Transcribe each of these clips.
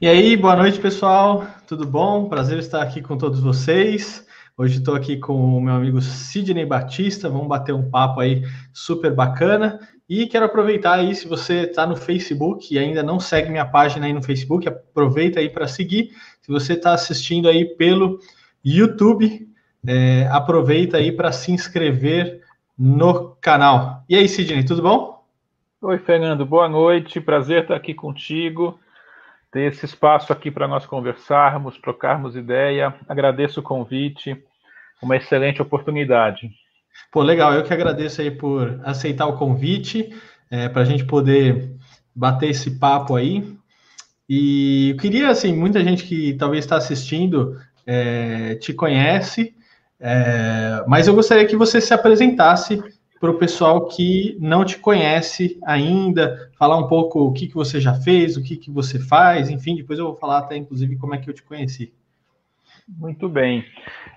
E aí, boa noite, pessoal. Tudo bom? Prazer estar aqui com todos vocês. Hoje estou aqui com o meu amigo Sidney Batista. Vamos bater um papo aí super bacana. E quero aproveitar aí, se você está no Facebook e ainda não segue minha página aí no Facebook, aproveita aí para seguir. Se você está assistindo aí pelo YouTube, é, aproveita aí para se inscrever no canal. E aí, Sidney, tudo bom? Oi, Fernando, boa noite. Prazer estar aqui contigo ter esse espaço aqui para nós conversarmos, trocarmos ideia. Agradeço o convite, uma excelente oportunidade. Pô, legal, eu que agradeço aí por aceitar o convite, é, para a gente poder bater esse papo aí. E eu queria, assim, muita gente que talvez está assistindo é, te conhece, é, mas eu gostaria que você se apresentasse para o pessoal que não te conhece ainda, falar um pouco o que, que você já fez, o que, que você faz, enfim, depois eu vou falar até, inclusive, como é que eu te conheci. Muito bem.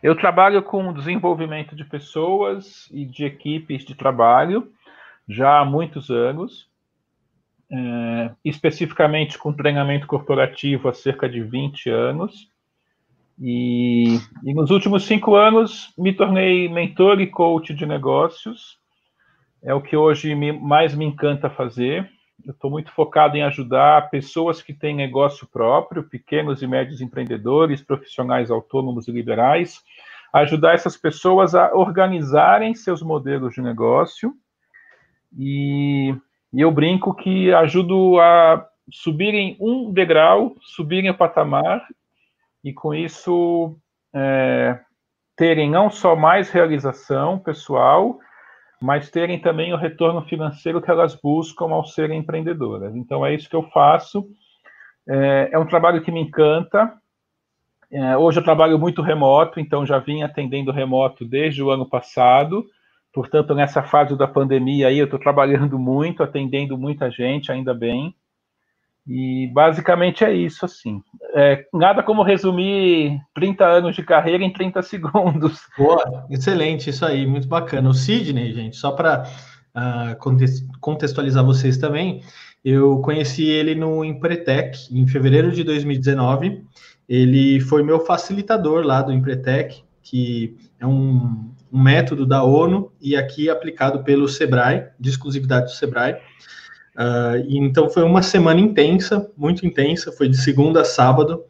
Eu trabalho com desenvolvimento de pessoas e de equipes de trabalho já há muitos anos, é, especificamente com treinamento corporativo há cerca de 20 anos. E, e, nos últimos cinco anos me tornei mentor e coach de negócios é o que hoje me, mais me encanta fazer. Eu estou muito focado em ajudar pessoas que têm negócio próprio, pequenos e médios empreendedores, profissionais autônomos e liberais, ajudar essas pessoas a organizarem seus modelos de negócio. E, e eu brinco que ajudo a subirem um degrau, subirem o patamar, e com isso é, terem não só mais realização pessoal, mas terem também o retorno financeiro que elas buscam ao serem empreendedoras. Então, é isso que eu faço. É, é um trabalho que me encanta. É, hoje eu trabalho muito remoto, então já vim atendendo remoto desde o ano passado. Portanto, nessa fase da pandemia aí, eu estou trabalhando muito, atendendo muita gente, ainda bem. E basicamente é isso, assim. É, nada como resumir 30 anos de carreira em 30 segundos. Boa, excelente, isso aí, muito bacana. O Sidney, gente, só para uh, ah, contextualizar vocês também, eu conheci ele no Empretec em fevereiro de 2019. Ele foi meu facilitador lá do Empretec, que é um, um método da ONU e aqui aplicado pelo Sebrae, de exclusividade do Sebrae. Uh, então foi uma semana intensa, muito intensa, foi de segunda a sábado.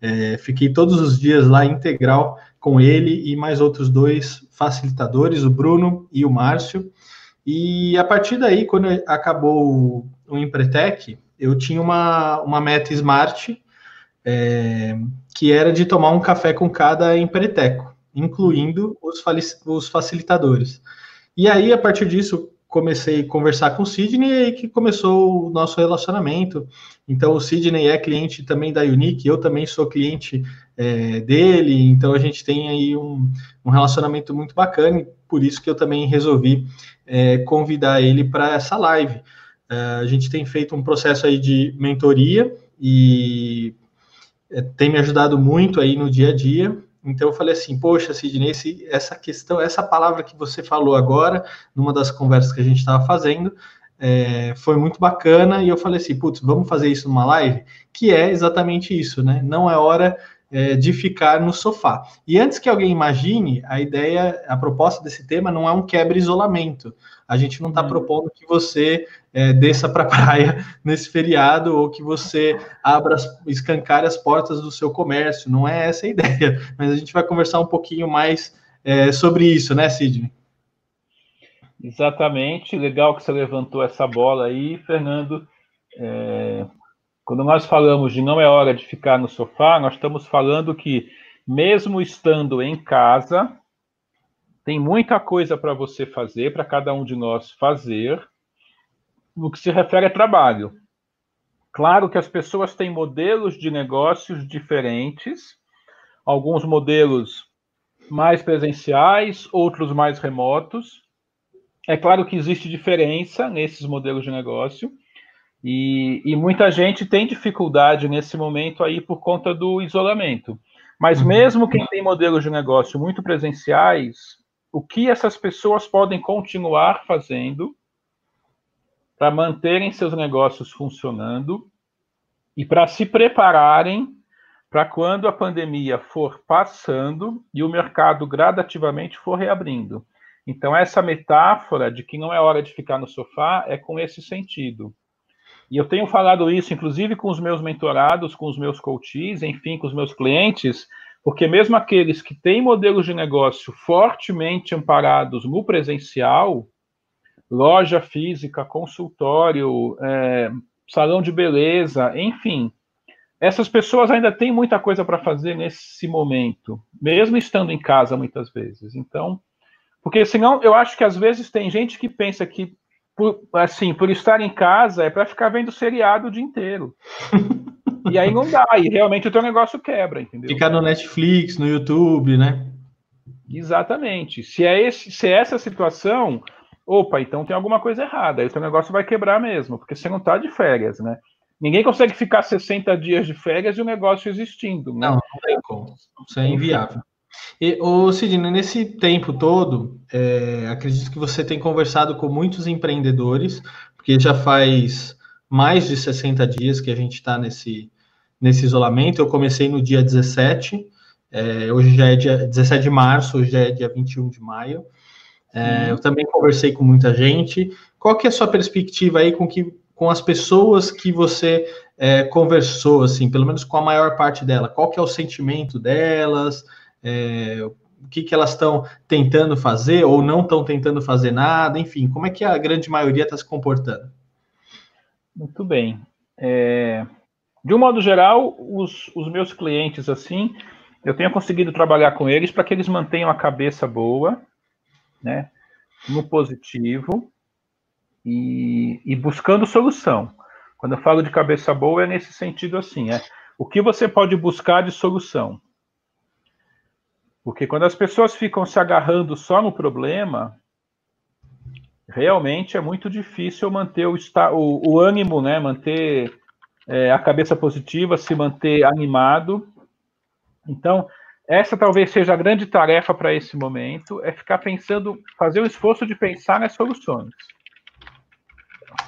É, fiquei todos os dias lá integral com ele e mais outros dois facilitadores, o Bruno e o Márcio. E a partir daí, quando acabou o Empretec, eu tinha uma, uma meta smart, é, que era de tomar um café com cada empreteco, incluindo os, os facilitadores. E aí, a partir disso, comecei a conversar com o Sidney e aí que começou o nosso relacionamento. Então, o Sidney é cliente também da Unique, eu também sou cliente é, dele, então a gente tem aí um, um, relacionamento muito bacana e por isso que eu também resolvi é, convidar ele para essa live. É, a gente tem feito um processo aí de mentoria e é, tem me ajudado muito aí no dia a dia, então eu falei assim, poxa, Sidney, esse, essa questão, essa palavra que você falou agora, numa das conversas que a gente estava fazendo, é, foi muito bacana, e eu falei assim, putz, vamos fazer isso numa live? Que é exatamente isso, né? Não é hora é, de ficar no sofá. E antes que alguém imagine, a ideia, a proposta desse tema não é um quebra-isolamento. A gente não está hum. propondo que você é, desça para a praia nesse feriado ou que você abra, escancare as portas do seu comércio. Não é essa a ideia. Mas a gente vai conversar um pouquinho mais é, sobre isso, né, Sidney? Exatamente. Legal que você levantou essa bola aí, Fernando. É, quando nós falamos de não é hora de ficar no sofá, nós estamos falando que, mesmo estando em casa, tem muita coisa para você fazer, para cada um de nós fazer, no que se refere a trabalho. Claro que as pessoas têm modelos de negócios diferentes, alguns modelos mais presenciais, outros mais remotos. É claro que existe diferença nesses modelos de negócio. E, e, muita gente tem dificuldade nesse momento aí por conta do isolamento. Mas uhum. mesmo quem tem modelos de negócio muito presenciais, o que essas pessoas podem continuar fazendo para manterem seus negócios funcionando e para se prepararem para quando a pandemia for passando e o mercado gradativamente for reabrindo. Então, essa metáfora de que não é hora de ficar no sofá é com esse sentido. E eu tenho falado isso, inclusive, com os meus mentorados, com os meus coaches, enfim, com os meus clientes, porque mesmo aqueles que têm modelos de negócio fortemente amparados no presencial, loja física, consultório, é, salão de beleza, enfim, essas pessoas ainda têm muita coisa para fazer nesse momento, mesmo estando em casa muitas vezes. Então, porque senão eu acho que às vezes tem gente que pensa que por, assim, por estar em casa é para ficar vendo seriado o dia inteiro. e aí não dá, e realmente o teu negócio quebra, entendeu? Ficar no Netflix, no YouTube, né? Exatamente. Se é, esse, se é essa situação, opa, então tem alguma coisa errada, aí o teu negócio vai quebrar mesmo, porque você não está de férias, né? Ninguém consegue ficar 60 dias de férias e o negócio existindo. Né? Não, não tem como. Isso é inviável. E, ô Sidney, nesse tempo todo, é, acredito que você tem conversado com muitos empreendedores, porque já faz mais de 60 dias que a gente está nesse, nesse isolamento. Eu comecei no dia 17, é, hoje já é dia 17 de março, hoje já é dia 21 de maio. É, eu também conversei com muita gente. Qual que é a sua perspectiva aí com, que, com as pessoas que você é, conversou, assim, pelo menos com a maior parte dela? Qual que é o sentimento delas? é, o que, que elas estão tentando fazer ou não estão tentando fazer nada, enfim, como é que a grande maioria está se comportando? Muito bem. É, de um modo geral, os, os meus clientes, assim, eu tenho conseguido trabalhar com eles para que eles mantenham a cabeça boa, né, no positivo e, e buscando solução. Quando eu falo de cabeça boa, é nesse sentido assim, é o que você pode buscar de solução? Porque quando as pessoas ficam se agarrando só no problema, realmente é muito difícil manter o, o, o ânimo, né? manter é, a cabeça positiva, se manter animado. Então, essa talvez seja a grande tarefa para esse momento, é ficar pensando, fazer o esforço de pensar nas soluções.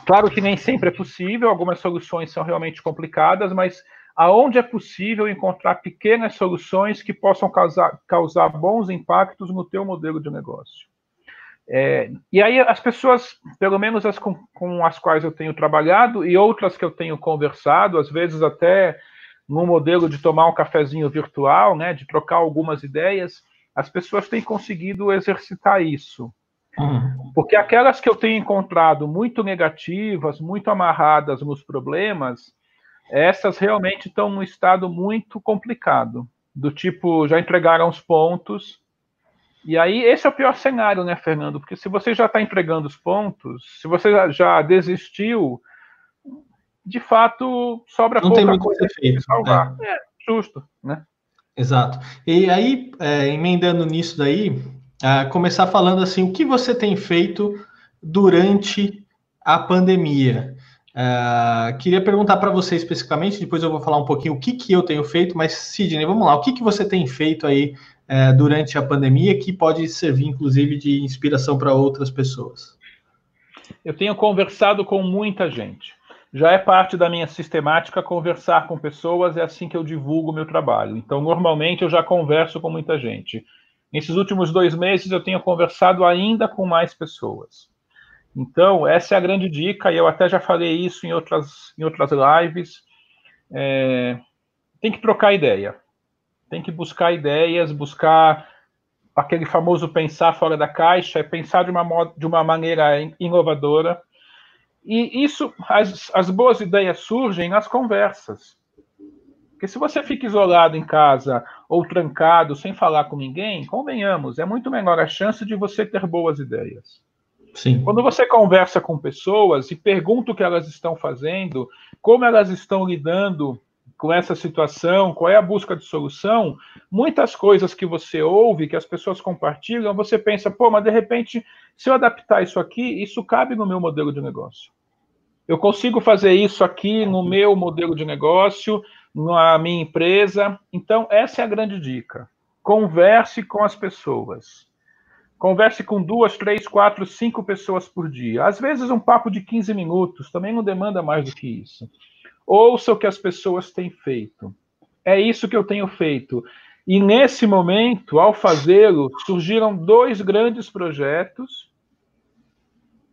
Claro que nem sempre é possível, algumas soluções são realmente complicadas, mas aonde é possível encontrar pequenas soluções que possam causar, causar bons impactos no teu modelo de negócio. É, e aí as pessoas, pelo menos as com, com, as quais eu tenho trabalhado e outras que eu tenho conversado, às vezes até no modelo de tomar um cafezinho virtual, né, de trocar algumas ideias, as pessoas têm conseguido exercitar isso. Uhum. Porque aquelas que eu tenho encontrado muito negativas, muito amarradas nos problemas, essas realmente estão num estado muito complicado. Do tipo, já entregaram os pontos. E aí, esse é o pior cenário, né, Fernando? Porque se você já está entregando os pontos, se você já desistiu, de fato, sobra Não pouca tem coisa feito, salvar. É. é, justo, né? Exato. E aí, é, emendando nisso daí, é, começar falando assim, o que você tem feito durante a pandemia? Uh, queria perguntar para você especificamente, depois eu vou falar um pouquinho o que, que eu tenho feito, mas Sidney, vamos lá, o que, que você tem feito aí uh, durante a pandemia que pode servir, inclusive, de inspiração para outras pessoas? Eu tenho conversado com muita gente. Já é parte da minha sistemática conversar com pessoas, é assim que eu divulgo o meu trabalho. Então, normalmente, eu já converso com muita gente. Nesses últimos dois meses, eu tenho conversado ainda com mais pessoas. Então, essa é a grande dica, e eu até já falei isso em outras, em outras lives. É, tem que trocar ideia. Tem que buscar ideias, buscar aquele famoso pensar fora da caixa, é pensar de uma, de uma maneira inovadora. E isso, as, as boas ideias surgem nas conversas. Porque se você fica isolado em casa ou trancado, sem falar com ninguém, convenhamos, é muito menor a chance de você ter boas ideias. Sim. Quando você conversa com pessoas e pergunta o que elas estão fazendo, como elas estão lidando com essa situação, qual é a busca de solução, muitas coisas que você ouve, que as pessoas compartilham, você pensa, pô, mas de repente, se eu adaptar isso aqui, isso cabe no meu modelo de negócio. Eu consigo fazer isso aqui no meu modelo de negócio, na minha empresa. Então, essa é a grande dica. Converse com as pessoas. Converse com duas, três, quatro, cinco pessoas por dia. Às vezes um papo de 15 minutos também não demanda mais do que isso. ouça o que as pessoas têm feito. É isso que eu tenho feito. E nesse momento, ao fazê-lo, surgiram dois grandes projetos.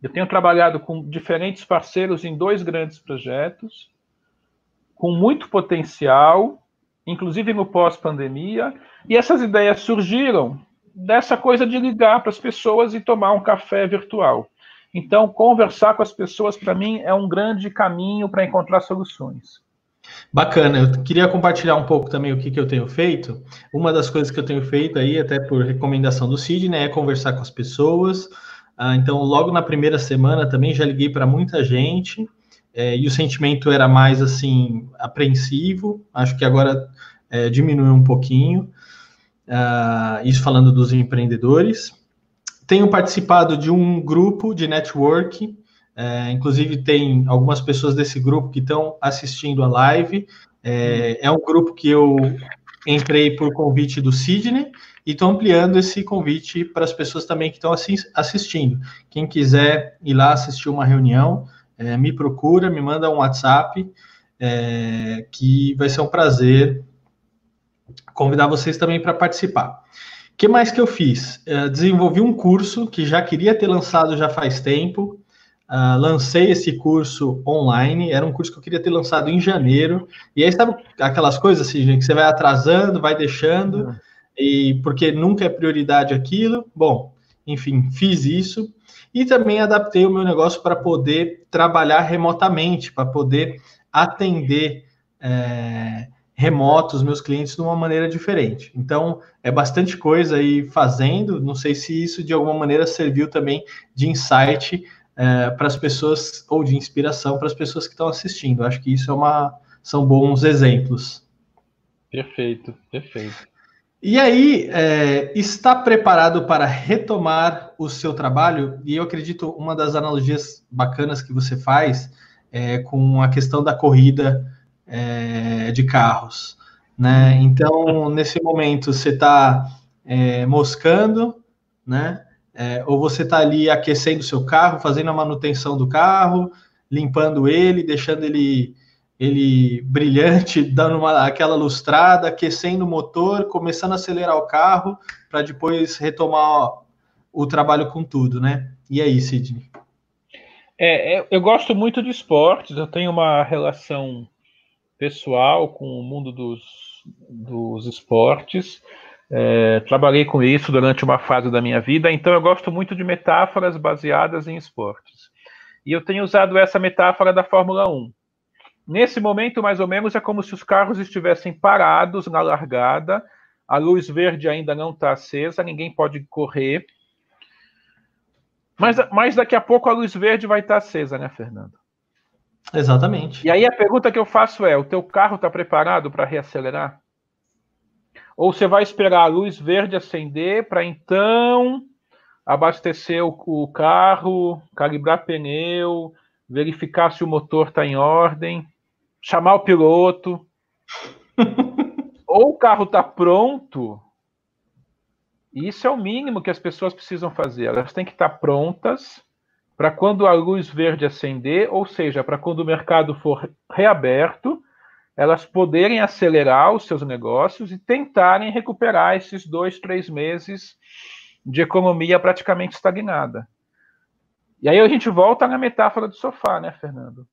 Eu tenho trabalhado com diferentes parceiros em dois grandes projetos, com muito potencial, inclusive no pós-pandemia, e essas ideias surgiram dessa coisa de ligar para as pessoas e tomar um café virtual. Então, conversar com as pessoas, para mim, é um grande caminho para encontrar soluções. Bacana, eu queria compartilhar um pouco também o que, que eu tenho feito. Uma das coisas que eu tenho feito aí, até por recomendação do Sidney, é conversar com as pessoas. Ah, então, logo na primeira semana também já liguei para muita gente, é, e o sentimento era mais assim, apreensivo. Acho que agora é, diminuiu um pouquinho. Ah, isso falando dos empreendedores. Tenho participado de um grupo de network, é, inclusive tem algumas pessoas desse grupo que estão assistindo a live. É, é, um grupo que eu entrei por convite do Sidney e estou ampliando esse convite para as pessoas também que estão assistindo. Quem quiser ir lá assistir uma reunião, é, me procura, me manda um WhatsApp, é, que vai ser um prazer convidar vocês também para participar. O que mais que eu fiz? Uh, desenvolvi um curso que já queria ter lançado já faz tempo. Uh, lancei esse curso online. Era um curso que eu queria ter lançado em janeiro. E aí, sabe aquelas coisas assim, gente, que você vai atrasando, vai deixando, uhum. e porque nunca é prioridade aquilo. Bom, enfim, fiz isso. E também adaptei o meu negócio para poder trabalhar remotamente, para poder atender. É, remoto os meus clientes de uma maneira diferente. Então, é bastante coisa aí fazendo. Não sei se isso de alguma maneira serviu também de insight é, para as pessoas ou de inspiração para as pessoas que estão assistindo. Acho que isso é uma, são bons exemplos. Perfeito, perfeito. E aí, é, está preparado para retomar o seu trabalho? E eu acredito uma das analogias bacanas que você faz é com a questão da corrida é, de carros. Né? Então, nesse momento, você está é, moscando, né? É, ou você está ali aquecendo o seu carro, fazendo a manutenção do carro, limpando ele, deixando ele, ele brilhante, dando uma, aquela lustrada, aquecendo o motor, começando a acelerar o carro, para depois retomar o trabalho com tudo, né? E aí, Sidney? É, eu gosto muito de esportes, eu tenho uma relação pessoal com o mundo dos, dos esportes. É, trabalhei com isso durante uma fase da minha vida, então eu gosto muito de metáforas baseadas em esportes. E eu tenho usado essa metáfora da Fórmula 1. Nesse momento, mais ou menos, é como se os carros estivessem parados na largada, a luz verde ainda não está acesa, ninguém pode correr. Mas, mas daqui a pouco a luz verde vai estar tá acesa, né, Fernando? Exatamente. E aí a pergunta que eu faço é: o teu carro está preparado para reacelerar? Ou você vai esperar a luz verde acender para então abastecer o, o, carro, calibrar pneu, verificar se o motor está em ordem, chamar o piloto? Ou o carro está pronto? Isso é o mínimo que as pessoas precisam fazer. Elas têm que estar tá prontas para quando a luz verde acender, ou seja, para quando o mercado for reaberto, elas poderem acelerar os seus negócios e tentarem recuperar esses dois, três meses de economia praticamente estagnada. E aí a gente volta na metáfora do sofá, né, Fernando?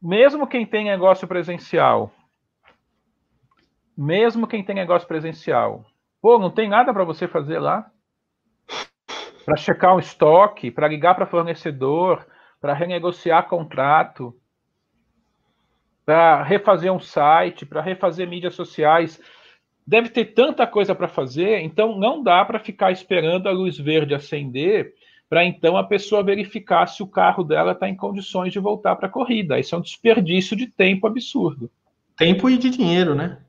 Mesmo quem tem negócio presencial, mesmo quem tem negócio presencial, pô, não tem nada para você fazer lá? para checar o estoque, para ligar para fornecedor, para renegociar contrato, para refazer um site, para refazer mídias sociais. Deve ter tanta coisa para fazer, então não dá para ficar esperando a luz verde acender para então a pessoa verificar se o carro dela está em condições de voltar para a corrida. Isso é um desperdício de tempo absurdo. Tempo e de dinheiro, né?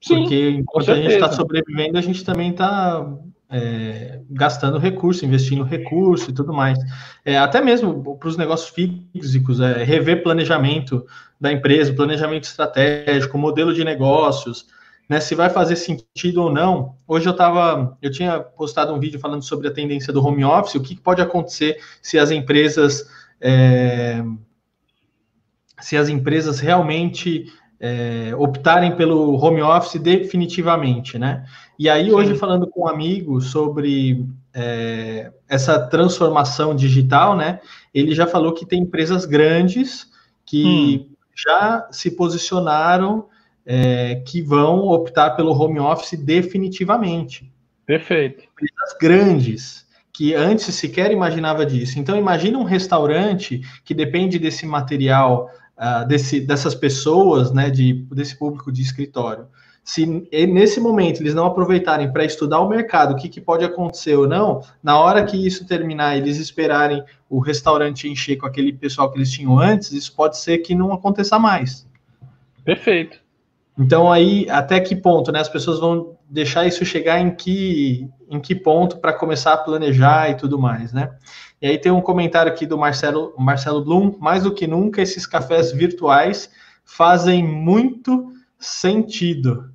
Sim, Porque enquanto a gente está sobrevivendo, a gente também está é, gastando recurso, investindo recurso e tudo mais. É, até mesmo para os negócios físicos, é, rever planejamento da empresa, planejamento estratégico, modelo de negócios, né, se vai fazer sentido ou não. Hoje eu estava, eu tinha postado um vídeo falando sobre a tendência do home office, o que pode acontecer se as empresas é, se as empresas realmente é, optarem pelo home office definitivamente, né? E aí, Sim. hoje, falando com um amigo sobre é, essa transformação digital, né? Ele já falou que tem empresas grandes que hum. já se posicionaram é, que vão optar pelo home office definitivamente. Perfeito. Empresas grandes que antes sequer imaginava disso. Então, imagine um restaurante que depende desse material uh, desse, dessas pessoas, né, de, desse público de escritório, se nesse momento eles não aproveitarem para estudar o mercado, o que, que, pode acontecer ou não, na hora que isso terminar, eles esperarem o restaurante encher com aquele pessoal que eles tinham antes, isso pode ser que não aconteça mais. Perfeito. Então aí, até que ponto, né? As pessoas vão deixar isso chegar em que, em que ponto para começar a planejar e tudo mais, né? E aí tem um comentário aqui do Marcelo, Marcelo Blum, mais do que nunca esses cafés virtuais fazem muito sentido.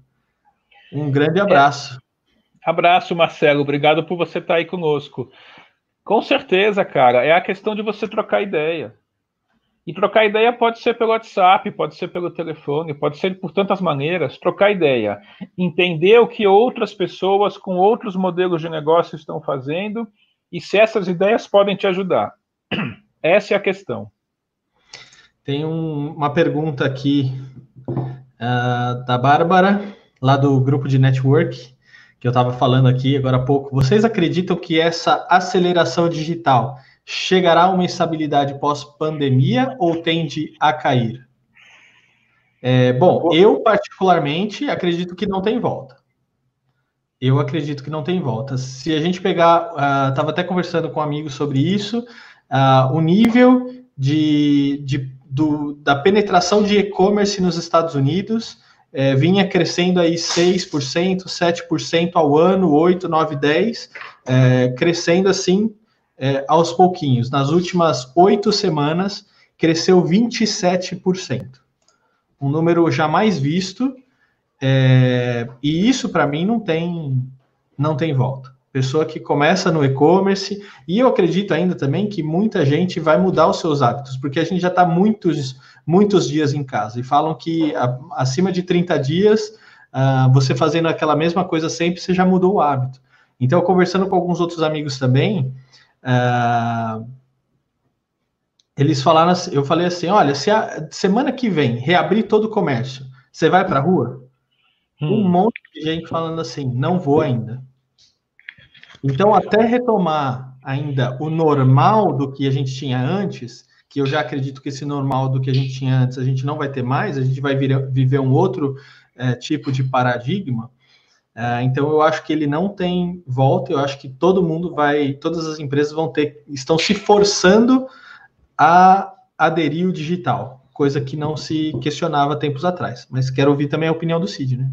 Um grande é. abraço. É. Abraço, Marcelo. Obrigado por você estar aí conosco. Com certeza, cara. É a questão de você trocar ideia. E trocar ideia pode ser pelo WhatsApp, pode ser pelo telefone, pode ser por tantas maneiras. Trocar ideia. Entender o que outras pessoas com outros modelos de negócio estão fazendo e se essas ideias podem te ajudar. Essa é a questão. Tem um, uma pergunta aqui uh, da Bárbara, lá do grupo de network, que eu estava falando aqui agora há pouco. Vocês acreditam que essa aceleração digital chegará a uma estabilidade pós-pandemia ou tende a cair? É, bom, eu particularmente acredito que não tem volta. Eu acredito que não tem volta. Se a gente pegar, estava uh, até conversando com um amigos sobre isso, uh, o nível de, de do, da penetração de e-commerce nos Estados Unidos é, vinha crescendo aí 6%, 7% ao ano, 8, 9, 10, é, crescendo assim é, aos pouquinhos. Nas últimas oito semanas, cresceu 27%. Um número jamais visto é, e isso para mim não tem não tem volta. Pessoa que começa no e-commerce e eu acredito ainda também que muita gente vai mudar os seus hábitos, porque a gente já está muitos muitos dias em casa e falam que a, acima de 30 dias uh, você fazendo aquela mesma coisa sempre você já mudou o hábito. Então, conversando com alguns outros amigos também, uh, eles falaram, eu falei assim, olha, se a semana que vem reabrir todo o comércio, você vai para a rua? Hum. Um monte de gente falando assim, não vou ainda. Então, até retomar ainda o normal do que a gente tinha antes, que eu já acredito que esse normal do que a gente tinha antes a gente não vai ter mais, a gente vai vir, viver um outro é, tipo de paradigma. É, então, eu acho que ele não tem volta. Eu acho que todo mundo vai, todas as empresas vão ter, estão se forçando a aderir o digital, coisa que não se questionava tempos atrás. Mas quero ouvir também a opinião do Cid, né?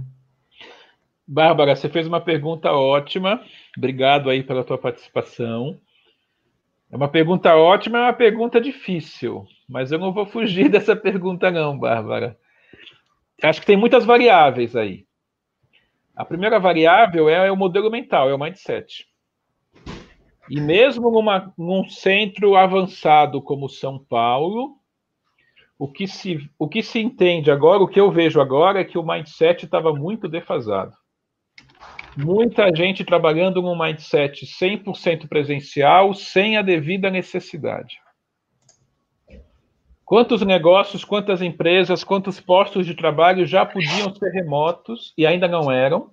Bárbara, você fez uma pergunta ótima. Obrigado aí pela tua participação. É uma pergunta ótima, é uma pergunta difícil, mas eu não vou fugir dessa pergunta não, Bárbara. Acho que tem muitas variáveis aí. A primeira variável é o modelo mental, é o mindset. E mesmo numa, num centro avançado como São Paulo, o que, se, o que se entende agora, o que eu vejo agora é que o mindset estava muito defasado muita gente trabalhando num mindset 100% presencial, sem a devida necessidade. Quantos negócios, quantas empresas, quantos postos de trabalho já podiam ser remotos e ainda não eram?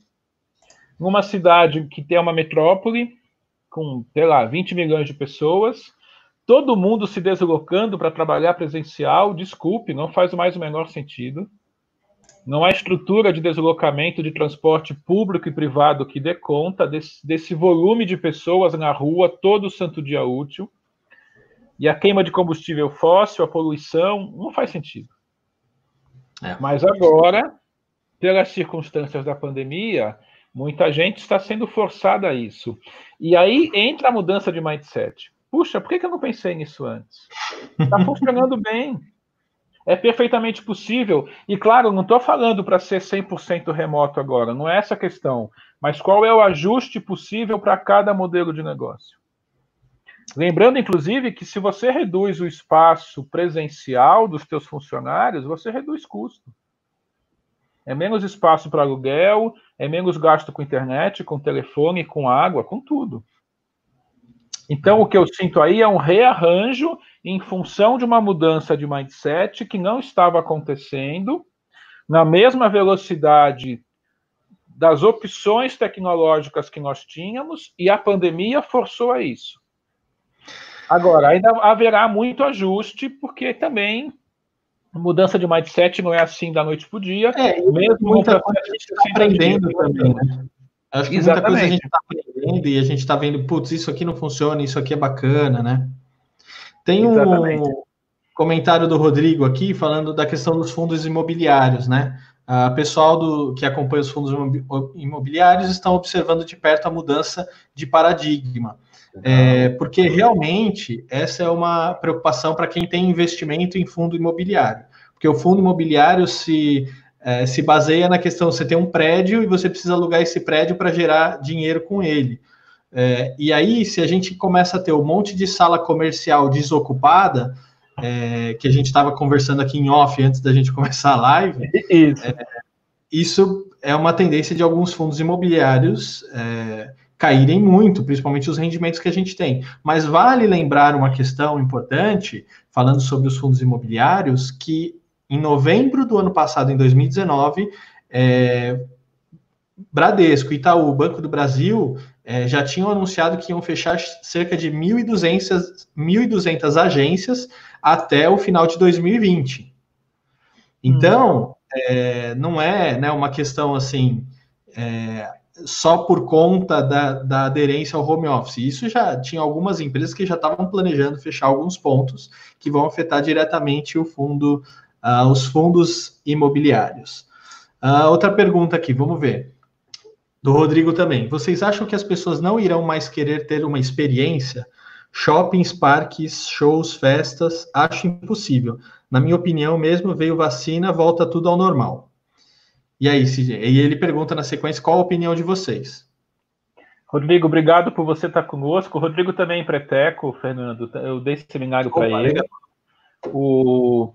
Numa cidade que tem uma metrópole, com, sei lá, 20 milhões de pessoas, todo mundo se deslocando para trabalhar presencial, desculpe, não faz mais o menor sentido. Não há estrutura de deslocamento de transporte público e privado que dê conta desse, desse volume de pessoas na rua todo santo dia útil. E a queima de combustível fóssil, a poluição, não faz sentido. É. Mas agora, pelas circunstâncias da pandemia, muita gente está sendo forçada a isso. E aí entra a mudança de mindset. Puxa, por que eu não pensei nisso antes? Está funcionando bem é perfeitamente possível. E claro, não estou falando para ser 100% remoto agora, não é essa a questão. Mas qual é o ajuste possível para cada modelo de negócio? Lembrando, inclusive, que se você reduz o espaço presencial dos seus funcionários, você reduz custo. É menos espaço para aluguel, é menos gasto com internet, com telefone, com água, com tudo. Então, o que eu sinto aí é um rearranjo em função de uma mudança de mindset que não estava acontecendo na mesma velocidade das opções tecnológicas que nós tínhamos e a pandemia forçou a isso. Agora, ainda haverá muito ajuste, porque também mudança de mindset não é assim da noite para o dia. É, mesmo muita coisa a gente está aprendendo também, né? Acho que Exatamente. muita coisa a gente está aprendendo e a gente está vendo, putz, isso aqui não funciona, isso aqui é bacana, né? Tem um Exatamente. comentário do Rodrigo aqui falando da questão dos fundos imobiliários, né? O pessoal do, que acompanha os fundos imobiliários estão observando de perto a mudança de paradigma. É, porque realmente essa é uma preocupação para quem tem investimento em fundo imobiliário. Porque o fundo imobiliário se, é, se baseia na questão: você tem um prédio e você precisa alugar esse prédio para gerar dinheiro com ele. É, e aí, se a gente começa a ter um monte de sala comercial desocupada, é, que a gente estava conversando aqui em off antes da gente começar a live, isso é, isso é uma tendência de alguns fundos imobiliários é, caírem muito, principalmente os rendimentos que a gente tem. Mas vale lembrar uma questão importante, falando sobre os fundos imobiliários, que em novembro do ano passado, em 2019, é, Bradesco, Itaú, Banco do Brasil é, já tinham anunciado que iam fechar cerca de 1.200, 1.200 agências até o final de 2020. Então, hum. é, não é né, uma questão assim. É, só por conta da, da aderência ao home office. Isso já tinha algumas empresas que já estavam planejando fechar alguns pontos que vão afetar diretamente o fundo, uh, os fundos imobiliários. Uh, outra pergunta aqui, vamos ver. Do Rodrigo também. Vocês acham que as pessoas não irão mais querer ter uma experiência? Shoppings, parques, shows, festas, acho impossível. Na minha opinião, mesmo veio vacina, volta tudo ao normal. E aí? E ele pergunta na sequência qual a opinião de vocês. Rodrigo, obrigado por você estar conosco. O Rodrigo também é preteco, Fernando. Eu dei seminário para ele. Legal. O...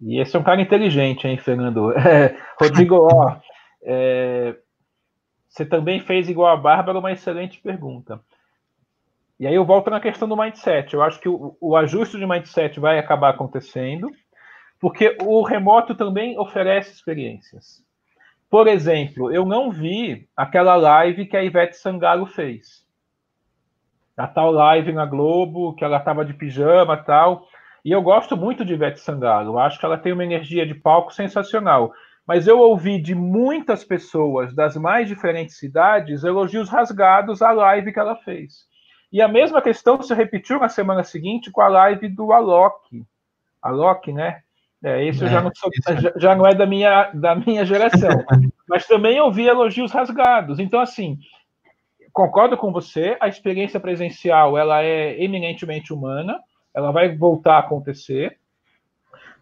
E esse é um cara inteligente, hein, Fernando? É, Rodrigo, ó, é... você também fez igual a Bárbara uma excelente pergunta. E aí eu volto na questão do mindset. Eu acho que o, o ajuste de mindset vai acabar acontecendo, porque o remoto também oferece experiências. Por exemplo, eu não vi aquela live que a Ivete Sangalo fez. A tal live na Globo, que ela estava de pijama tal. E eu gosto muito de Ivete Sangalo. Eu acho que ela tem uma energia de palco sensacional. Mas eu ouvi de muitas pessoas das mais diferentes cidades elogios rasgados à live que ela fez. E a mesma questão se repetiu na semana seguinte com a live do Alok. Alok, né? É, esse é, já, não sou, já, já, não é da minha, da minha geração. Mas também ouvi elogios rasgados. Então, assim, concordo com você, a experiência presencial ela é eminentemente humana, ela vai voltar a acontecer.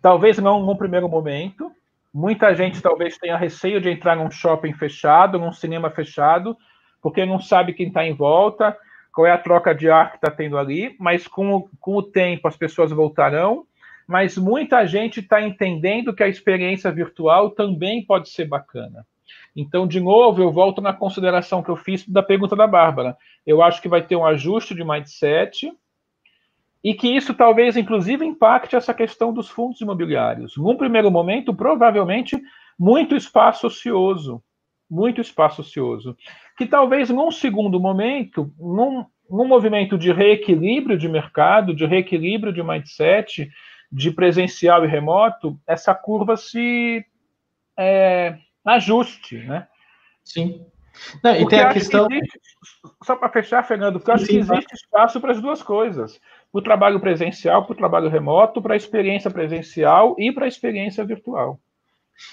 Talvez não num primeiro momento. Muita gente talvez tenha receio de entrar num shopping fechado, num cinema fechado, porque não sabe quem está em volta, qual é a troca de ar que está tendo ali, mas com o, com o tempo as pessoas voltarão mas muita gente está entendendo que a experiência virtual também pode ser bacana. Então, de novo, eu volto na consideração que eu fiz da pergunta da Bárbara. Eu acho que vai ter um ajuste de mindset e que isso talvez, inclusive, impacte essa questão dos fundos imobiliários. Num primeiro momento, provavelmente, muito espaço ocioso. Muito espaço ocioso. Que talvez, num segundo momento, num, num movimento de reequilíbrio de mercado, de reequilíbrio de mindset, de presencial e remoto, essa curva se é, ajuste, né? Sim. Não, e tem a questão. Que existe, só para fechar, Fernando, porque eu acho Sim, que existe espaço para as duas coisas: para o trabalho presencial, para o trabalho remoto, para a experiência presencial e para a experiência virtual.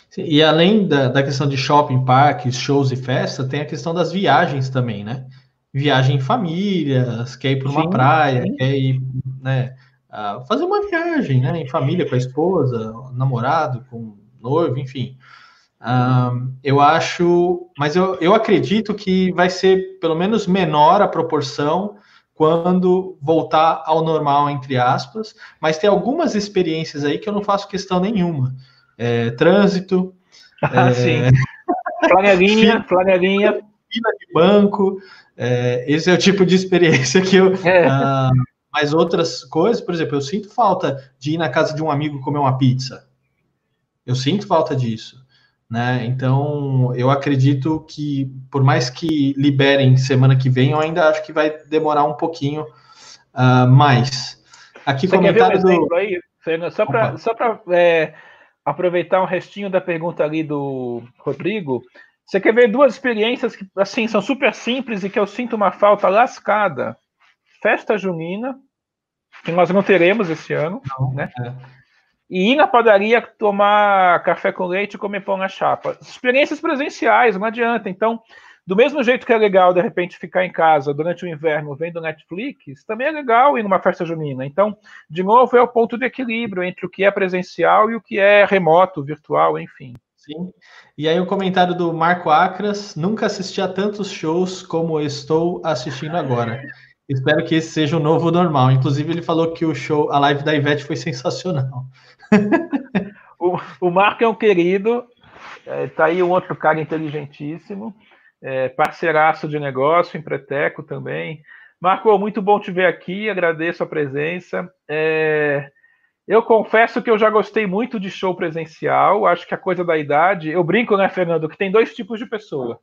Sim, e além da, da questão de shopping, parques, shows e festa, tem a questão das viagens também, né? Viagem em famílias, quer ir para uma sim, praia, sim. quer ir, né? fazer uma viagem, né, em família, com a esposa, namorado, com noivo, enfim. Uh, eu acho, mas eu, eu acredito que vai ser pelo menos menor a proporção quando voltar ao normal, entre aspas, mas tem algumas experiências aí que eu não faço questão nenhuma. É, trânsito. Ah, é, sim. Flanelinha, flanelinha. Fila de banco. É, esse é o tipo de experiência que eu. É. Uh, mas outras coisas, por exemplo, eu sinto falta de ir na casa de um amigo comer uma pizza. Eu sinto falta disso. Né? Então, eu acredito que, por mais que liberem semana que vem, eu ainda acho que vai demorar um pouquinho uh, mais. Aqui, Você comentário um do. Aí, só para só é, aproveitar um restinho da pergunta ali do Rodrigo. Você quer ver duas experiências que, assim, são super simples e que eu sinto uma falta lascada? Festa junina, que nós não teremos esse ano, não, né? É. E ir na padaria tomar café com leite e comer pão na chapa. Experiências presenciais, não adianta. Então, do mesmo jeito que é legal, de repente, ficar em casa durante o inverno vendo Netflix, também é legal ir numa festa junina. Então, de novo, é o ponto de equilíbrio entre o que é presencial e o que é remoto, virtual, enfim. Sim. E aí o comentário do Marco Acras, nunca assisti a tantos shows como estou assistindo agora. Espero que esse seja o novo normal. Inclusive, ele falou que o show, a live da Ivete foi sensacional. o, o Marco é um querido, é, tá aí um outro cara inteligentíssimo, é, parceiraço de negócio, empreteco também. Marco, muito bom te ver aqui, agradeço a presença. É, eu confesso que eu já gostei muito de show presencial, acho que a coisa da idade. Eu brinco, né, Fernando, que tem dois tipos de pessoa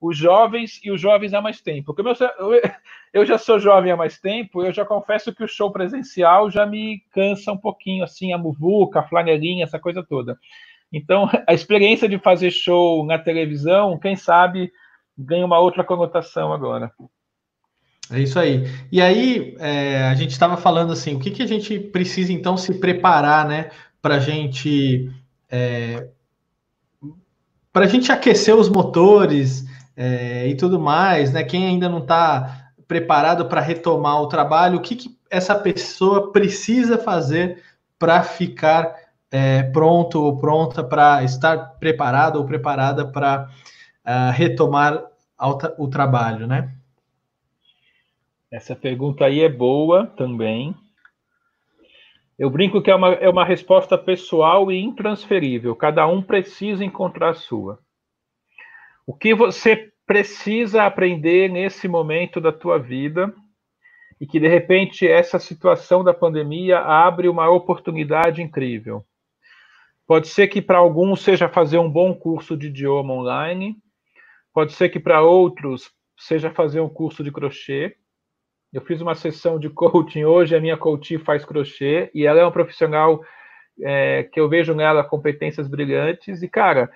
os jovens e os jovens há mais tempo. Como eu, eu, já sou jovem há mais tempo, eu já confesso que o show presencial já me cansa um pouquinho, assim, a muvuca, a flanelinha, essa coisa toda. Então, a experiência de fazer show na televisão, quem sabe, ganha uma outra conotação agora. É isso aí. E aí, é, a gente estava falando assim, o que, que a gente precisa, então, se preparar, né, para a gente... É, para a gente aquecer os motores, é, e tudo mais, né? Quem ainda não está preparado para retomar o trabalho, o que, que essa pessoa precisa fazer para ficar é, pronto ou pronta para estar preparado ou preparada para uh, retomar o trabalho, né? Essa pergunta aí é boa também. Eu brinco que é uma, é uma resposta pessoal e intransferível. Cada um precisa encontrar a sua. O que você precisa aprender nesse momento da tua vida e que de repente essa situação da pandemia abre uma oportunidade incrível. Pode ser que para alguns seja fazer um bom curso de idioma online, pode ser que para outros seja fazer um curso de crochê. Eu fiz uma sessão de coaching hoje, a minha coach faz crochê e ela é uma profissional é, que eu vejo nela competências brilhantes e cara,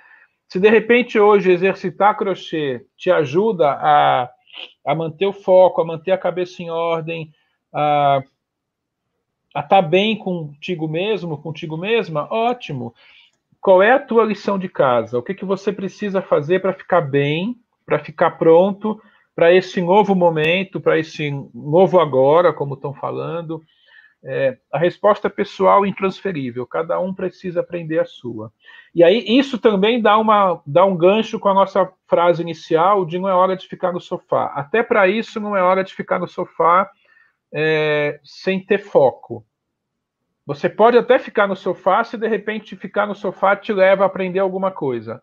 se de repente hoje exercitar crochê te ajuda a, a manter o foco, a manter a cabeça em ordem, a estar tá bem contigo mesmo, contigo mesma, ótimo. Qual é a tua lição de casa? O que, que você precisa fazer para ficar bem, para ficar pronto para esse novo momento, para esse novo agora, como estão falando? É, a resposta pessoal intransferível, cada um precisa aprender a sua. E aí, isso também dá, uma, dá um gancho com a nossa frase inicial de não é hora de ficar no sofá. Até para isso, não é hora de ficar no sofá é, sem ter foco. Você pode até ficar no sofá se de repente ficar no sofá te leva a aprender alguma coisa.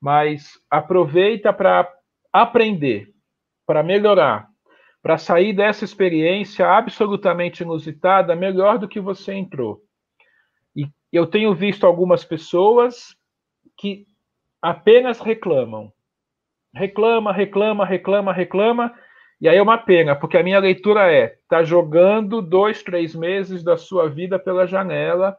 Mas aproveita para aprender, para melhorar, para sair dessa experiência absolutamente inusitada melhor do que você entrou. E eu tenho visto algumas pessoas que apenas reclamam. Reclama, reclama, reclama, reclama. E aí é uma pena, porque a minha leitura é: tá jogando dois, três meses da sua vida pela janela,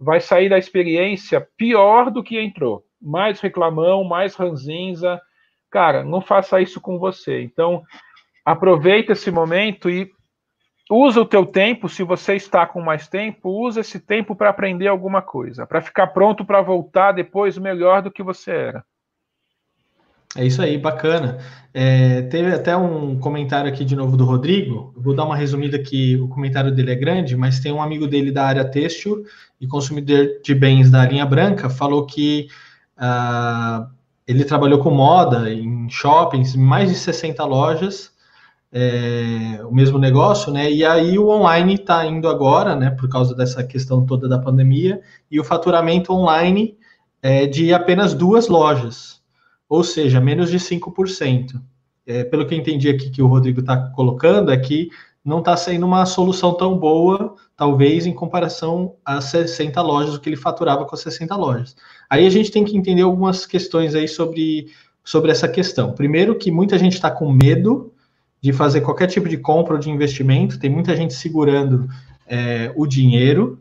vai sair da experiência pior do que entrou. Mais reclamão, mais ranzinza. Cara, não faça isso com você. Então, aproveita esse momento e usa o teu tempo, se você está com mais tempo, usa esse tempo para aprender alguma coisa, para ficar pronto para voltar depois melhor do que você era. É isso aí, bacana. É, teve até um comentário aqui de novo do Rodrigo. vou dar uma resumida aqui. O comentário dele é grande, mas tem um amigo dele da área têxtil e consumidor de bens da linha branca falou que uh, ele trabalhou com moda em shoppings, mais de 60 lojas, é, o mesmo negócio, né? E aí o online está indo agora, né? Por causa dessa questão toda da pandemia, e o faturamento online é de apenas duas lojas, ou seja, menos de 5%. É, pelo que eu entendi aqui que o Rodrigo está colocando, é que não está sendo uma solução tão boa, talvez, em comparação às 60 lojas, o que ele faturava com as 60 lojas. Aí a gente tem que entender algumas questões aí sobre, sobre essa questão. Primeiro, que muita gente está com medo de fazer qualquer tipo de compra ou de investimento, tem muita gente segurando é, o dinheiro.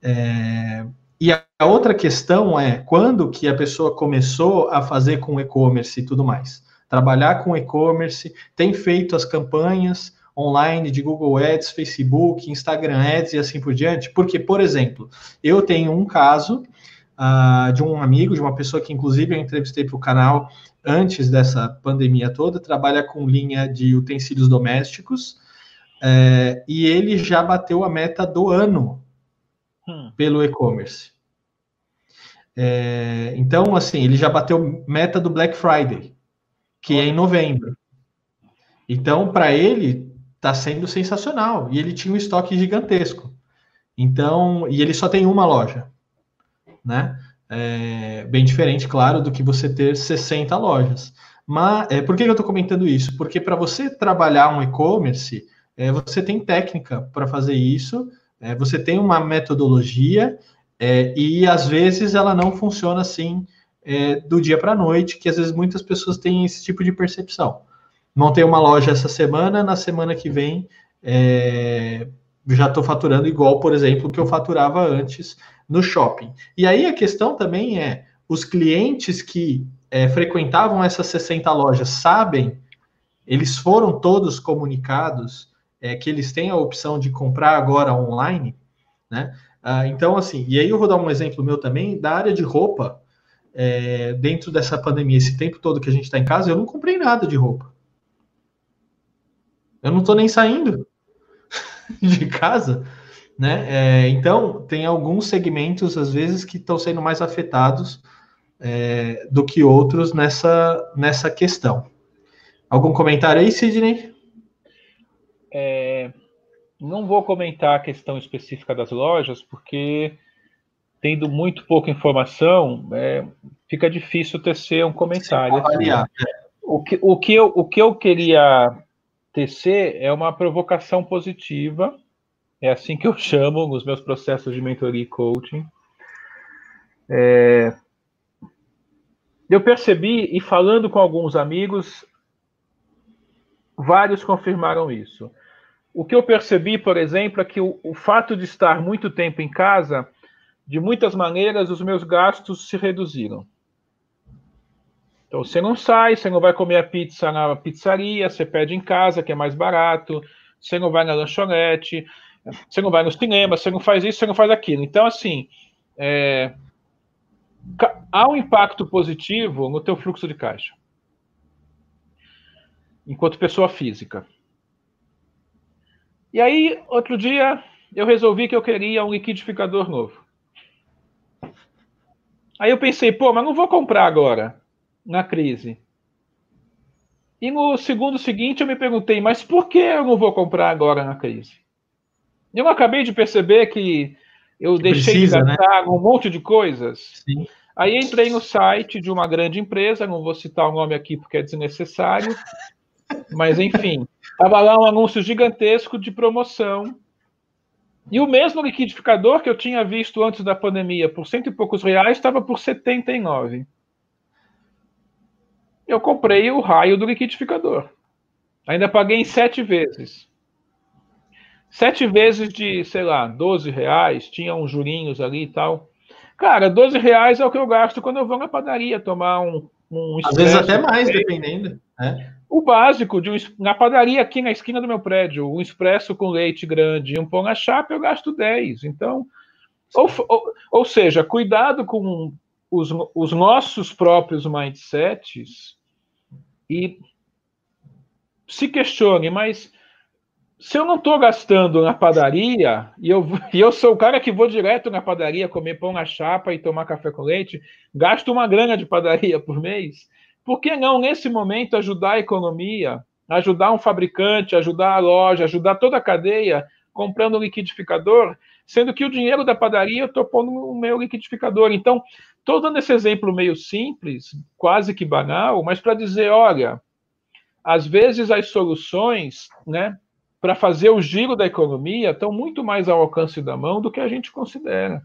É, e a outra questão é quando que a pessoa começou a fazer com e-commerce e tudo mais. Trabalhar com e-commerce, tem feito as campanhas, online de Google Ads, Facebook, Instagram Ads e assim por diante? Porque, por exemplo, eu tenho um caso uh, de um amigo, de uma pessoa que inclusive eu entrevistei para o canal antes dessa pandemia toda, trabalha com linha de utensílios domésticos é, e ele já bateu a meta do ano hum. pelo e-commerce. É, então, assim, ele já bateu meta do Black Friday, que é em novembro. Então, para ele, está sendo sensacional. E ele tinha um estoque gigantesco. Então, e ele só tem uma loja, né? É, bem diferente, claro, do que você ter 60 lojas. Mas é, por que eu estou comentando isso? Porque para você trabalhar um e-commerce, é, você tem técnica para fazer isso, é, você tem uma metodologia, é, e às vezes ela não funciona assim é, do dia para a noite, que às vezes muitas pessoas têm esse tipo de percepção montei uma loja essa semana, na semana que vem é, já estou faturando igual, por exemplo, que eu faturava antes no shopping. E aí a questão também é, os clientes que é, frequentavam essas 60 lojas sabem, eles foram todos comunicados é, que eles têm a opção de comprar agora online, né? Ah, então, assim, e aí eu vou dar um exemplo meu também da área de roupa, é, dentro dessa pandemia, esse tempo todo que a gente está em casa, eu não comprei nada de roupa. Eu não estou nem saindo de casa, né? É, então, tem alguns segmentos, às vezes, que estão sendo mais afetados é, do que outros nessa, nessa questão. Algum comentário aí, Sidney? É, não vou comentar a questão específica das lojas, porque tendo muito pouca informação, é, fica difícil tecer um comentário. Assim. O que, o, que eu, o que eu queria TC é uma provocação positiva, é assim que eu chamo nos meus processos de mentoria e coaching. É... Eu percebi, e falando com alguns amigos, vários confirmaram isso. O que eu percebi, por exemplo, é que o, o fato de estar muito tempo em casa, de muitas maneiras, os meus gastos se reduziram. Então você não sai, você não vai comer a pizza na pizzaria, você pede em casa, que é mais barato, você não vai na lanchonete, você não vai no cinema, você não faz isso, você não faz aquilo. Então, assim, é, há um impacto positivo no teu fluxo de caixa, enquanto pessoa física. E aí, outro dia, eu resolvi que eu queria um liquidificador novo. Aí eu pensei, pô, mas não vou comprar agora na crise. E no segundo seguinte eu me perguntei, mas por que eu não vou comprar agora na crise? Eu acabei de perceber que eu que deixei precisa, de né? gastar né? um monte de coisas. Sim. Aí entrei no site de uma grande empresa, não vou citar o nome aqui porque é desnecessário, mas enfim, estava lá um anúncio gigantesco de promoção. E o mesmo liquidificador que eu tinha visto antes da pandemia por cento e poucos reais estava por 79 eu comprei o raio do liquidificador. Ainda paguei em sete vezes. Sete vezes de, sei lá, 12 reais, tinha uns jurinhos ali e tal. Cara, 12 reais é o que eu gasto quando eu vou na padaria tomar um, um Às vezes até mais, dependendo. Né? O básico, de um, na padaria aqui na esquina do meu prédio, um expresso com leite grande e um pão na chapa, eu gasto 10. Então, ou, ou, ou seja, cuidado com os, os nossos próprios mindsets e se questione, mas se eu não estou gastando na padaria, e eu, e eu sou o cara que vou direto na padaria comer pão na chapa e tomar café com leite, gasto uma grana de padaria por mês, por que não, nesse momento, ajudar a economia ajudar um fabricante, ajudar a loja, ajudar toda a cadeia comprando um liquidificador, sendo que o dinheiro da padaria eu estou pondo no meu liquidificador. Então, estou dando esse exemplo meio simples, quase que banal, mas para dizer, olha, às vezes as soluções, né, para fazer o giro da economia estão muito mais ao alcance da mão do que a gente considera.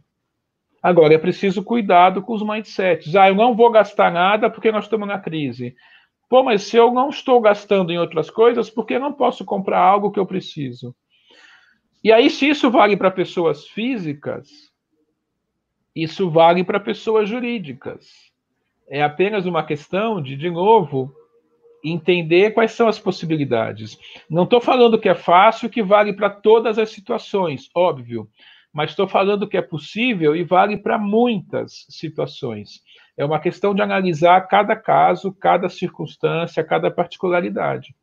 Agora, é preciso cuidado com os mindsets. Ah, eu não vou gastar nada porque nós estamos na crise. Pô, mas se eu não estou gastando em outras coisas, por que não posso comprar algo que eu preciso? E aí, se isso vale para pessoas físicas, isso vale para pessoas jurídicas. É apenas uma questão de, de novo, entender quais são as possibilidades. Não estou falando que é fácil, que vale para todas as situações, óbvio, mas estou falando que é possível e vale para muitas situações. É uma questão de analisar cada caso, cada circunstância, cada particularidade.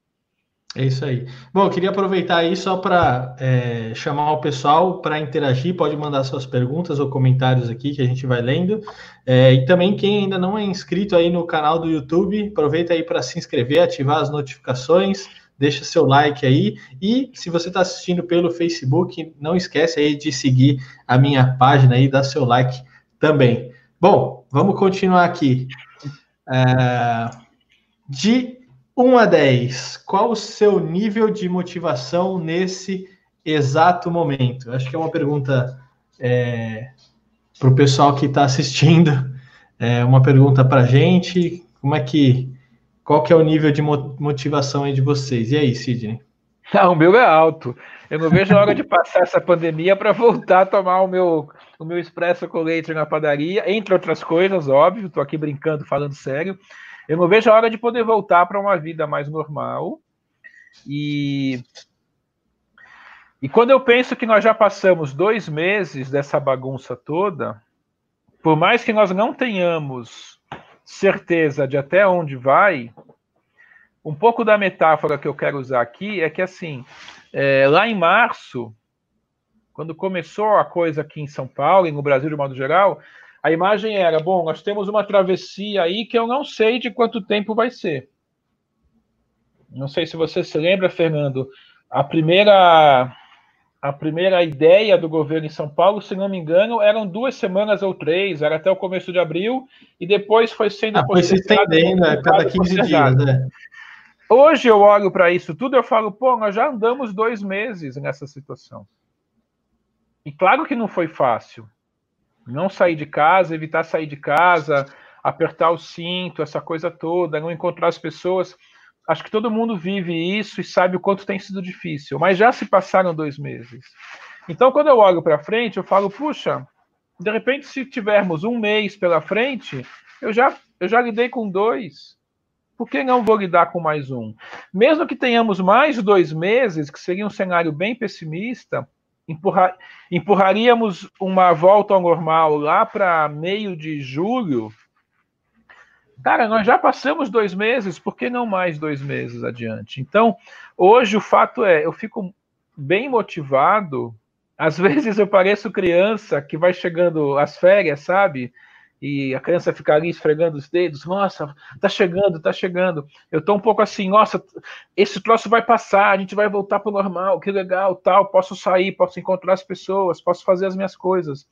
É isso aí. Bom, eu queria aproveitar aí só para é, chamar o pessoal para interagir, pode mandar suas perguntas ou comentários aqui que a gente vai lendo. É, e também quem ainda não é inscrito aí no canal do YouTube, aproveita aí para se inscrever, ativar as notificações, deixa seu like aí. E se você está assistindo pelo Facebook, não esquece aí de seguir a minha página aí, dar seu like também. Bom, vamos continuar aqui. É, de 1 a 10, qual o seu nível de motivação nesse exato momento? Acho que é uma pergunta é, para o pessoal que está assistindo, é uma pergunta para a gente. Como é que. Qual que é o nível de motivação aí de vocês? E aí, Sidney? Ah, o meu é alto. Eu não vejo a hora de passar essa pandemia para voltar a tomar o meu, o meu expresso com leite na padaria, entre outras coisas, óbvio. Estou aqui brincando, falando sério. Eu não vejo a hora de poder voltar para uma vida mais normal. E, e quando eu penso que nós já passamos dois meses dessa bagunça toda, por mais que nós não tenhamos certeza de até onde vai, um pouco da metáfora que eu quero usar aqui é que, assim, é, lá em março, quando começou a coisa aqui em São Paulo e no Brasil de modo geral, a imagem era: bom, nós temos uma travessia aí que eu não sei de quanto tempo vai ser. Não sei se você se lembra, Fernando, a primeira a primeira ideia do governo em São Paulo, se não me engano, eram duas semanas ou três, era até o começo de abril, e depois foi sendo ah, foi se estendendo a cada 15 dias, né? Hoje eu olho para isso tudo e eu falo, pô, nós já andamos dois meses nessa situação. E claro que não foi fácil. Não sair de casa, evitar sair de casa, apertar o cinto, essa coisa toda, não encontrar as pessoas. Acho que todo mundo vive isso e sabe o quanto tem sido difícil, mas já se passaram dois meses. Então, quando eu olho para frente, eu falo, puxa, de repente, se tivermos um mês pela frente, eu já, eu já lidei com dois. Por que não vou lidar com mais um? Mesmo que tenhamos mais dois meses, que seria um cenário bem pessimista, empurrar, empurraríamos uma volta ao normal lá para meio de julho. Cara, nós já passamos dois meses, por que não mais dois meses adiante? Então, hoje o fato é, eu fico bem motivado. Às vezes eu pareço criança que vai chegando as férias, sabe? E a criança fica ali esfregando os dedos, nossa, tá chegando, tá chegando. Eu tô um pouco assim, nossa, esse troço vai passar, a gente vai voltar pro normal, que legal, tal, posso sair, posso encontrar as pessoas, posso fazer as minhas coisas.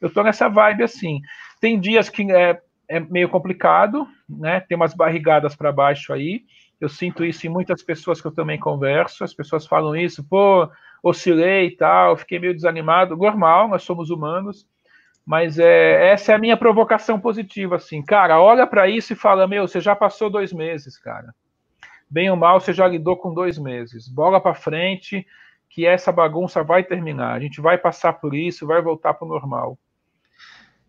Eu tô nessa vibe assim. Tem dias que é, é meio complicado, né? Tem umas barrigadas para baixo aí. Eu sinto isso em muitas pessoas que eu também converso. As pessoas falam isso, pô, oscilei e tal, fiquei meio desanimado. Normal, nós somos humanos mas é, essa é a minha provocação positiva, assim, cara, olha para isso e fala, meu, você já passou dois meses, cara. Bem ou mal, você já lidou com dois meses. Bola para frente, que essa bagunça vai terminar. A gente vai passar por isso, vai voltar para o normal.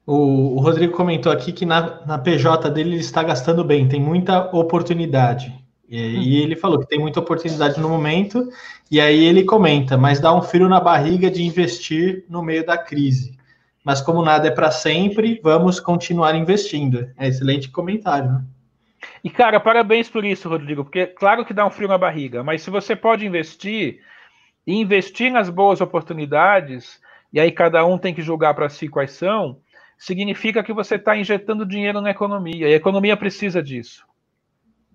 O, Rodrigo comentou aqui que na, na PJ dele ele está gastando bem, tem muita oportunidade. E, e, ele falou que tem muita oportunidade no momento, e aí ele comenta, mas dá um frio na barriga de investir no meio da crise mas como nada é para sempre, vamos continuar investindo. É excelente comentário, né? E, cara, parabéns por isso, Rodrigo, porque claro que dá um frio na barriga, mas se você pode investir, e investir nas boas oportunidades, e aí cada um tem que julgar para si quais são, significa que você está injetando dinheiro na economia, e a economia precisa disso.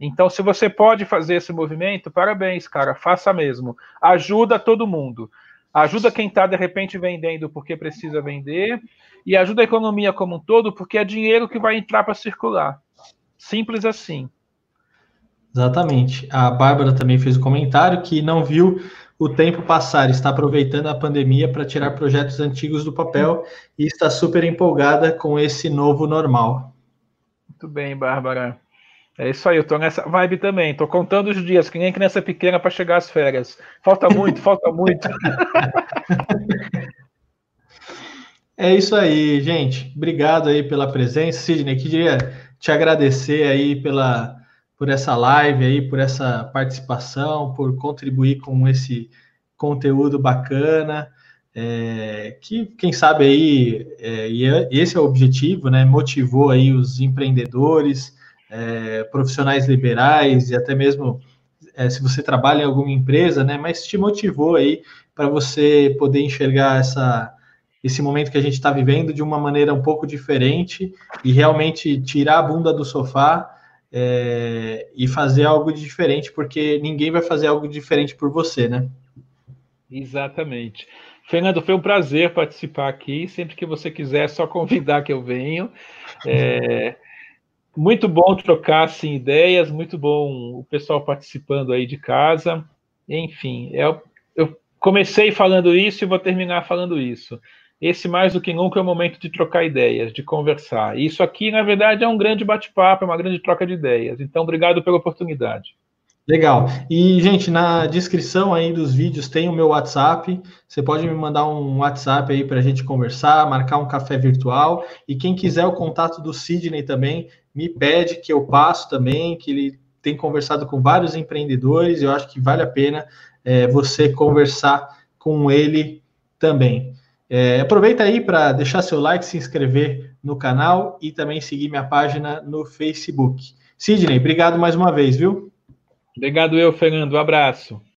Então, se você pode fazer esse movimento, parabéns, cara, faça mesmo. Ajuda todo mundo. Ajuda quem está, de repente, vendendo porque precisa vender, e ajuda a economia como um todo, porque é dinheiro que vai entrar para circular. Simples assim. Exatamente. A Bárbara também fez o um comentário que não viu o tempo passar, está aproveitando a pandemia para tirar projetos antigos do papel e está super empolgada com esse novo normal. Muito bem, Bárbara. É isso aí, eu tô nessa vibe também. Tô contando os dias, que nem criança pequena para chegar às férias. Falta muito, falta muito. É isso aí, gente. Obrigado aí pela presença. Sidney, queria te agradecer aí pela, por essa live aí, por essa participação, por contribuir com esse conteúdo bacana. É, que quem sabe aí, é, e é, esse é o objetivo, né? Motivou aí os empreendedores, é, profissionais liberais e até mesmo é, se você trabalha em alguma empresa, né? Mas te motivou aí para você poder enxergar essa, esse momento que a gente está vivendo de uma maneira um pouco diferente e realmente tirar a bunda do sofá é, e fazer algo diferente, porque ninguém vai fazer algo diferente por você, né? Exatamente. Fernando, foi um prazer participar aqui. Sempre que você quiser, é só convidar que eu venho. É, muito bom trocar assim, ideias, muito bom o pessoal participando aí de casa. Enfim, eu, eu comecei falando isso e vou terminar falando isso. Esse, mais do que nunca, é o momento de trocar ideias, de conversar. Isso aqui, na verdade, é um grande bate-papo, é uma grande troca de ideias. Então, obrigado pela oportunidade. Legal. E, gente, na descrição aí dos vídeos tem o meu WhatsApp. Você pode me mandar um WhatsApp aí para a gente conversar, marcar um café virtual. E quem quiser o contato do Sidney também, me pede que eu passo também, que ele tem conversado com vários empreendedores. Eu acho que vale a pena é, você conversar com ele também. É, aproveita aí para deixar seu like, se inscrever no canal e também seguir minha página no Facebook. Sidney, obrigado mais uma vez, viu? Obrigado eu, Fernando. Um abraço.